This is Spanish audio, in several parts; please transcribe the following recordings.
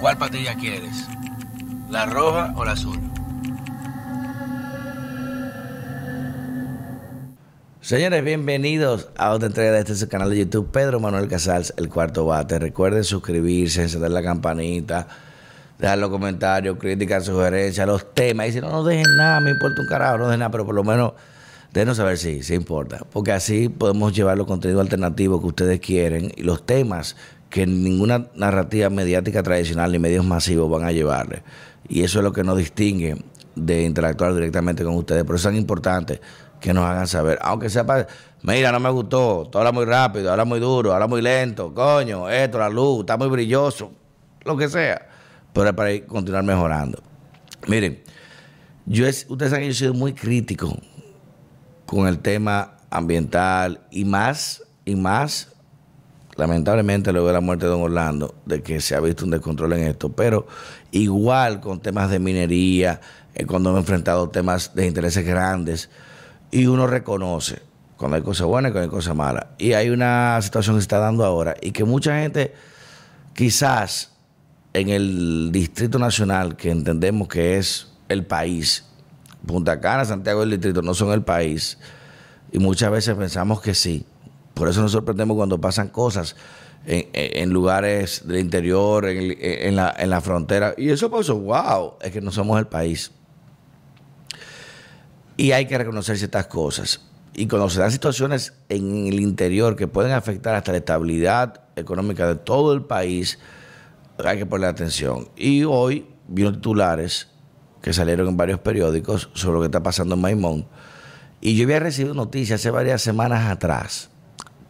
¿Cuál patilla quieres? ¿La roja o la azul? Señores, bienvenidos a otra entrega de este canal de YouTube, Pedro Manuel Casals, el cuarto bate. Recuerden suscribirse, encender la campanita, dejar los comentarios, críticas, sugerencias, los temas. Y si no, no dejen nada, me importa un carajo, no dejen nada, pero por lo menos déjenos saber si, si importa. Porque así podemos llevar los contenidos alternativos que ustedes quieren y los temas que ninguna narrativa mediática tradicional ni medios masivos van a llevarle. Y eso es lo que nos distingue de interactuar directamente con ustedes. Por eso es tan importante que nos hagan saber. Aunque sepa, mira, no me gustó, todo habla muy rápido, habla muy duro, habla muy lento, coño, esto, la luz, está muy brilloso, lo que sea. Pero es para continuar mejorando. Miren, yo es, ustedes saben que yo he sido muy crítico con el tema ambiental y más, y más lamentablemente luego de la muerte de don Orlando, de que se ha visto un descontrol en esto, pero igual con temas de minería, eh, cuando hemos enfrentado temas de intereses grandes, y uno reconoce cuando hay cosas buenas y cuando hay cosas malas. Y hay una situación que se está dando ahora y que mucha gente quizás en el Distrito Nacional, que entendemos que es el país, Punta Cana, Santiago del Distrito no son el país, y muchas veces pensamos que sí, por eso nos sorprendemos cuando pasan cosas en, lugares del interior, en, la, en la frontera. Y eso pasó, wow, es que no somos el país. Y hay que reconocer ciertas cosas. Y cuando se dan situaciones en el interior que pueden afectar hasta la estabilidad económica de todo el país, hay que poner atención. Y hoy vino titulares que salieron en varios periódicos sobre lo que está pasando en Maimón. Y yo había recibido noticias hace varias semanas atrás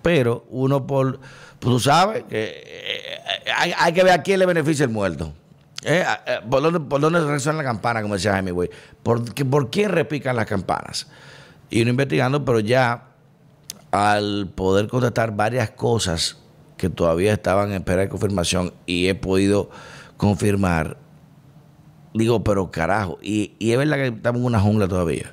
pero uno por, pues tú sabes que eh, hay, que ver a quién le beneficia el muerto. Eh, eh, ¿Por, dónde, ¿Por resuena la campana, como decía Güey? ¿Por, ¿Por quién repican las campanas? Y uno investigando, pero ya al poder contestar varias cosas que todavía estaban en espera de confirmación y he podido confirmar, digo, pero carajo, y, y es verdad que estamos en una jungla todavía.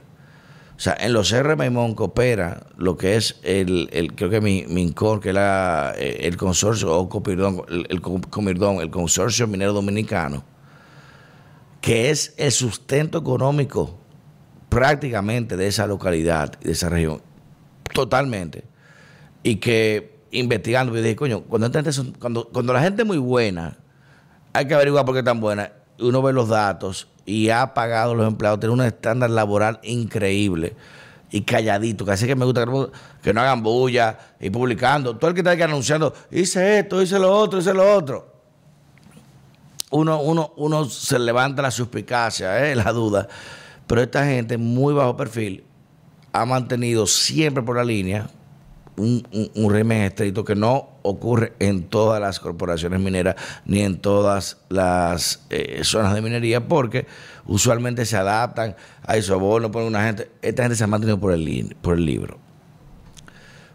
O sea, en los R Maimón coopera lo que es el, el creo que mi, MINCOR, que es eh, el consorcio, o el, el, el consorcio minero dominicano, que es el sustento económico prácticamente de esa localidad y de esa región. Totalmente. Y que investigando, me dije, coño, cuando, cuando, cuando la gente es muy buena, hay que averiguar por qué es tan buena. Uno ve los datos y ha pagado a los empleados, tiene un estándar laboral increíble y calladito, que así que me gusta que no hagan bulla y publicando. Todo el que está aquí anunciando, hice esto, hice lo otro, hice lo otro. Uno, uno, uno se levanta la suspicacia, ¿eh? la duda. Pero esta gente, muy bajo perfil, ha mantenido siempre por la línea un, un, régimen estricto que no ocurre en todas las corporaciones mineras ni en todas las eh, zonas de minería porque usualmente se adaptan a eso, no ponen una gente, esta gente se ha mantenido por el, por el libro.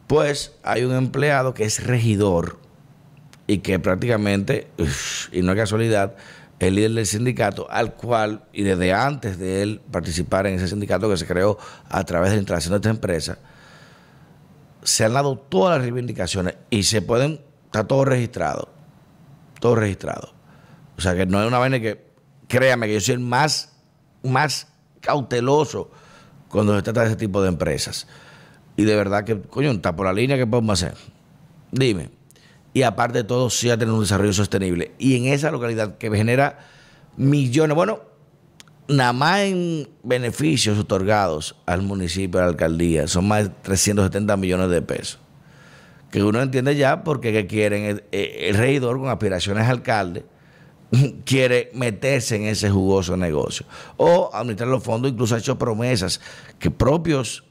Pues hay un empleado que es regidor y que prácticamente, y no es casualidad, el líder del sindicato, al cual, y desde antes de él participar en ese sindicato que se creó a través de la instalación de esta empresa, se han dado todas las reivindicaciones y se pueden, está todo registrado, todo registrado. O sea que no es una vaina que, créame que yo soy el más, más cauteloso cuando se trata de ese tipo de empresas. Y de verdad que, coño, está por la línea que podemos hacer. Dime. Y aparte de todo, sí a tener un desarrollo sostenible. Y en esa localidad que genera millones, bueno, nada más en beneficios otorgados al municipio, a la alcaldía, son más de 370 millones de pesos. Que uno entiende ya porque quieren el, regidor con aspiraciones a alcalde quiere meterse en ese jugoso negocio. O administrar los fondos, incluso ha hecho promesas que propios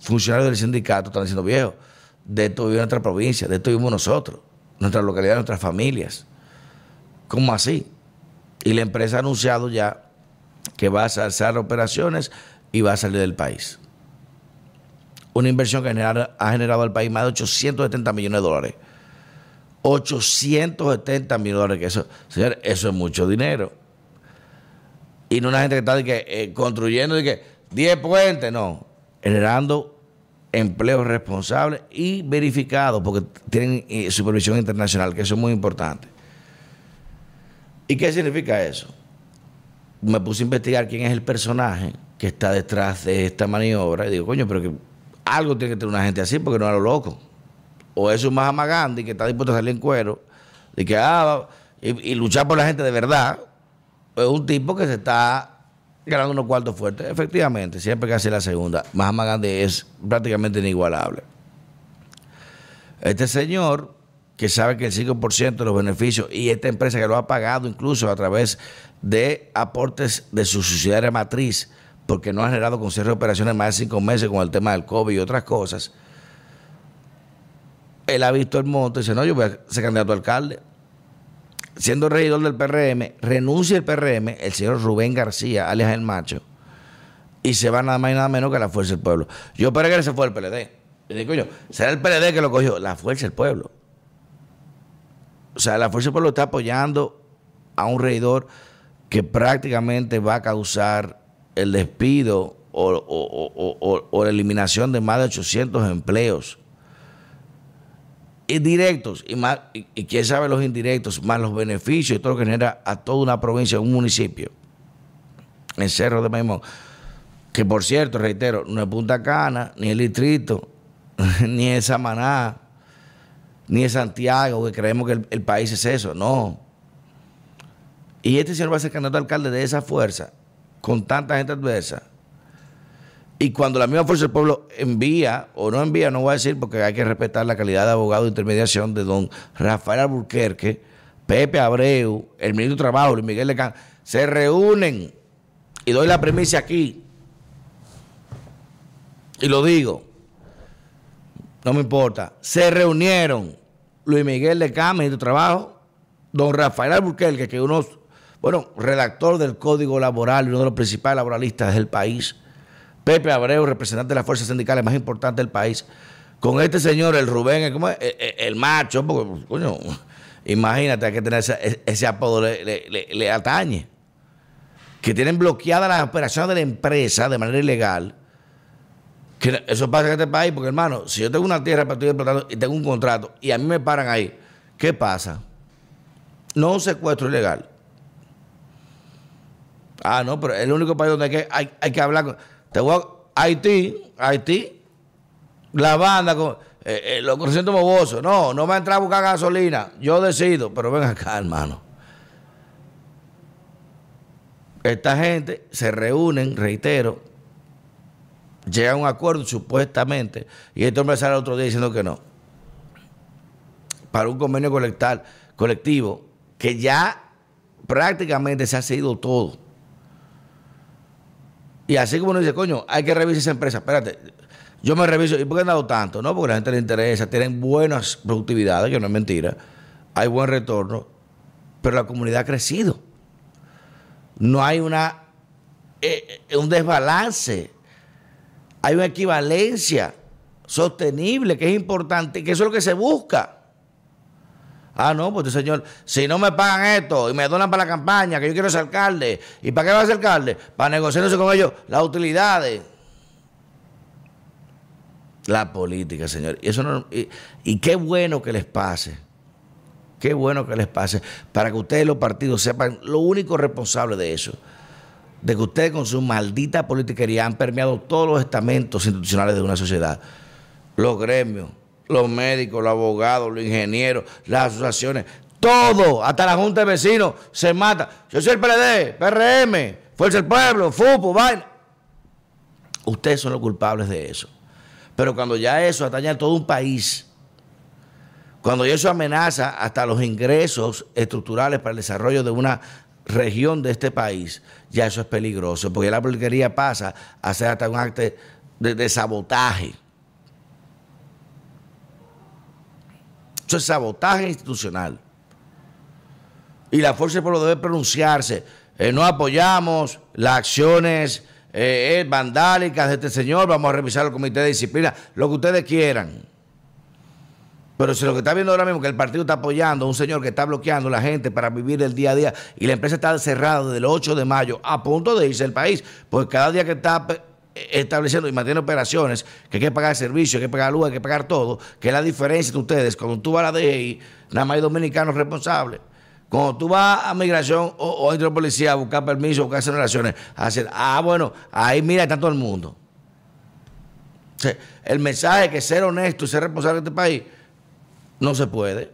funcionarios del sindicato están diciendo, viejo, de esto vive nuestra provincia, de esto vivimos nosotros, nuestra localidad, nuestras familias. ¿Cómo así? Y la empresa ha anunciado ya que va a hacer operaciones y va a salir del país. Una inversión que ha generado al país más de 870 millones de dólares. 870 millones de dólares, que eso, señor, eso es mucho dinero. Y no una gente que está eh, construyendo de que 10 puentes, no, generando empleos responsables y verificados, porque tienen eh, supervisión internacional, que eso es muy importante. ¿Y qué significa eso? Me puse a investigar quién es el personaje que está detrás de esta maniobra y digo, coño, pero que algo tiene que tener una gente así porque no es lo loco. O es un Mahama Gandhi que está dispuesto a salir en cuero y que ah, y, luchar por la gente de verdad. Es un tipo que se está ganando unos cuartos fuertes. Efectivamente, siempre que hace la segunda, Mahama Gandhi es prácticamente inigualable. Este señor que sabe que el 5% de los beneficios y esta empresa que lo ha pagado incluso a través de aportes de su subsidiaria matriz, porque no ha generado con de operaciones más de cinco meses con el tema del COVID y otras cosas, él ha visto el monto y dice, no, yo voy a ser candidato a alcalde. Siendo regidor del PRM, renuncia el PRM, el señor Rubén García, alias El Macho, y se va nada más y nada menos que la Fuerza del Pueblo. Yo esperé que se fue el PLD. Y dije, coño, será el PLD que lo cogió, la Fuerza del Pueblo. O sea, la Fuerza del Pueblo está apoyando a un regidor que prácticamente va a causar el despido o, la eliminación de más de 800 empleos. Indirectos, y, más, y, quién sabe los indirectos, más los beneficios y todo lo que genera a toda una provincia, un municipio. En Cerro de Maimón. Que por cierto, reitero, no es Punta Cana, ni el distrito, ni es Samaná, ni es Santiago, que creemos que el, país es eso. No. Y este señor va a ser candidato alcalde de esa fuerza, con tanta gente adversa. Y cuando la misma Fuerza del Pueblo envía, o no envía, no voy a decir porque hay que respetar la calidad de abogado de intermediación de don Rafael Alburquerque, Pepe Abreu, el ministro de Trabajo, Luis Miguel Lecán, se reúnen, y doy la premisa aquí, y lo digo, no me importa, se reunieron Luis Miguel Lecán, ministro de Trabajo, don Rafael Alburquerque, que uno, bueno, redactor del Código Laboral uno de los principales laboralistas del país, Pepe Abreu, representante de las fuerzas sindicales más importantes del país, con este señor, el Rubén, el, el, el macho, porque, coño, imagínate, hay que tener ese, apodo, le, atañe. Que tienen bloqueadas las operaciones de la empresa de manera ilegal. Que eso pasa en este país, porque hermano, si yo tengo una tierra para estoy explotando y tengo un contrato y a mí me paran ahí, ¿qué pasa? No un secuestro ilegal. Ah, no, pero es el único país donde hay que, hay, que hablar con. Te voy a Haití, Haití, la banda con eh, eh, los movosos. No, no va a entrar a buscar gasolina. Yo decido, pero ven acá, hermano. Esta gente se reúnen, reitero, llegan a un acuerdo supuestamente, y este hombre sale el otro día diciendo que no. Para un convenio colectivo que ya prácticamente se ha seguido todo. Y así como uno dice, coño, hay que revisar esa empresa. Espérate, yo me reviso. ¿Y por qué han dado tanto? No, porque a la gente le interesa, tienen buenas productividades, que no es mentira. Hay buen retorno, pero la comunidad ha crecido. No hay una eh, eh, un desbalance. Hay una equivalencia sostenible que es importante, que eso es lo que se busca. Ah, no, pues señor, si no me pagan esto y me donan para la campaña, que yo quiero ser alcalde, ¿y para qué va a ser alcalde? Para negociarse con ellos las utilidades. La política, señor. Y, eso no, y, qué bueno que les pase. Qué bueno que les pase. Para que ustedes, los partidos, sepan lo único responsable de eso. De que ustedes, con su maldita politiquería, han permeado todos los estamentos institucionales de una sociedad. Los gremios, los médicos, los abogados, los ingenieros, las asociaciones, todo, hasta la Junta de Vecinos se mata. Yo soy el PLD, PRM, Fuerza del Pueblo, FUPO, vaina. Ustedes son los culpables de eso. Pero cuando ya eso atañe a todo un país, cuando eso amenaza hasta los ingresos estructurales para el desarrollo de una región de este país, ya eso es peligroso, porque la porquería pasa a ser hasta un acto de sabotaje. Eso es sabotaje institucional. Y la Fuerza del Pueblo debe pronunciarse. Eh, no apoyamos las acciones eh, eh, vandálicas de este señor. Vamos a revisar el comité de disciplina. Lo que ustedes quieran. Pero si lo que está viendo ahora mismo que el partido está apoyando a un señor que está bloqueando a la gente para vivir el día a día y la empresa está cerrada desde el 8 de mayo a punto de irse del país, pues cada día que está estableciendo y mantiene operaciones, que hay que pagar servicios, hay que pagar luz, hay que pagar todo, que es la diferencia de ustedes, cuando tú vas a la DGI, nada más hay dominicanos responsables. Cuando tú vas a migración o, a a policía a buscar permiso, a buscar relaciones, a hacer, ah, bueno, ahí mira, está todo el mundo. el mensaje de que ser honesto y ser responsable de este país no se puede.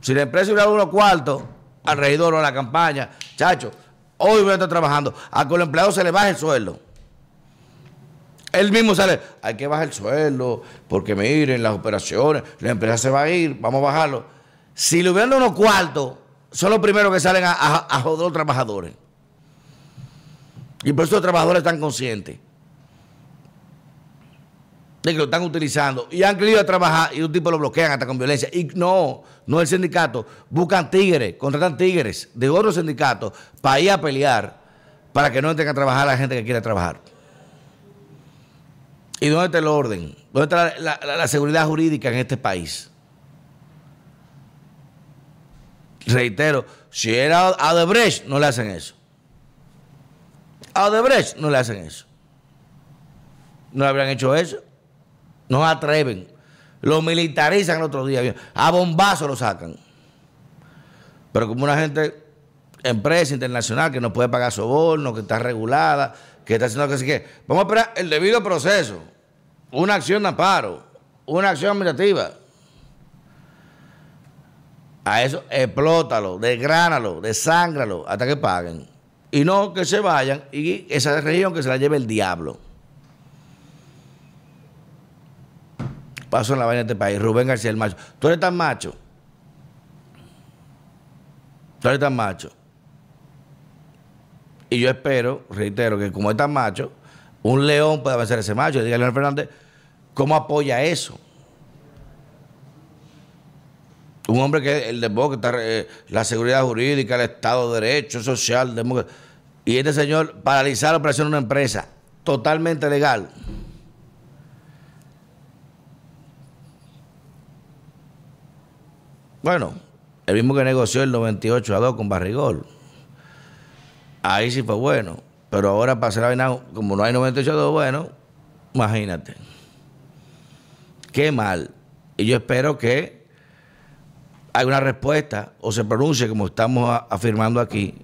Si la empresa hubiera unos cuartos alrededor de la campaña, chacho, hoy voy a estar trabajando, a que el empleado se le baje el sueldo. Él mismo sale, hay que bajar el sueldo, porque miren las operaciones, la empresa se va a ir, vamos a bajarlo. Si le hubieran dado unos cuartos, son los primeros que salen a, a, a joder a los trabajadores. Y por eso los trabajadores están conscientes de que lo están utilizando y han querido trabajar y un tipo lo bloquean hasta con violencia. Y no, no el sindicato, buscan tigres, contratan tigres de otros sindicatos para ir a pelear para que no entren a trabajar la gente que quiere trabajar. ¿Y dónde está el orden? ¿Dónde está la, seguridad jurídica en este país? Reitero, si era a Odebrecht, no le hacen eso. A no le hacen eso. No le habrían hecho eso. No atreven. Lo militarizan el otro día. A bombazo lo sacan. Pero como una gente, empresa internacional que no puede pagar soborno, que está regulada, que está haciendo que sí que. Vamos a esperar el debido proceso. Una acción de amparo. Una acción administrativa. A eso explótalo, desgránalo, desángralo hasta que paguen. Y no que se vayan y esa región que se la lleve el diablo. Paso en la vaina de este país. Rubén García el macho. Tú eres tan macho. Tú eres tan macho. Y yo espero, reitero, que como es tan macho, un león pueda vencer a ese macho. Dígale a Leonel Fernández, ¿cómo apoya eso? Un hombre que el demócrata, eh, la seguridad jurídica, el Estado de Derecho, social, demócrata. Y este señor paralizar la operación de una empresa totalmente legal. Bueno, el mismo que negoció el 98 a 2 con Barrigol. Ahí sí fue bueno. Pero ahora para hacer la vaina, como no hay 98 a 2, bueno, imagínate. Qué mal. Y yo espero que haya una respuesta o se pronuncie, como estamos afirmando aquí,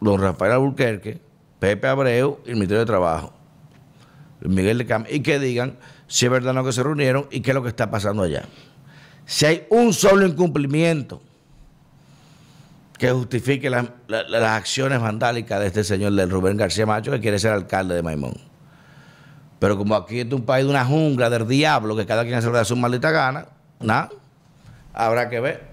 don Rafael Alburquerque, Pepe Abreu y el Ministerio de Trabajo, Miguel de Cam, y que digan si es verdad lo que se reunieron y qué es lo que está pasando allá. Si hay un solo incumplimiento que justifique las acciones vandálicas de este señor del Rubén García Macho, que quiere ser alcalde de Maimón. Pero como aquí es un país de una jungla del diablo, que cada quien hace lo de su maldita gana, nada, habrá que ver.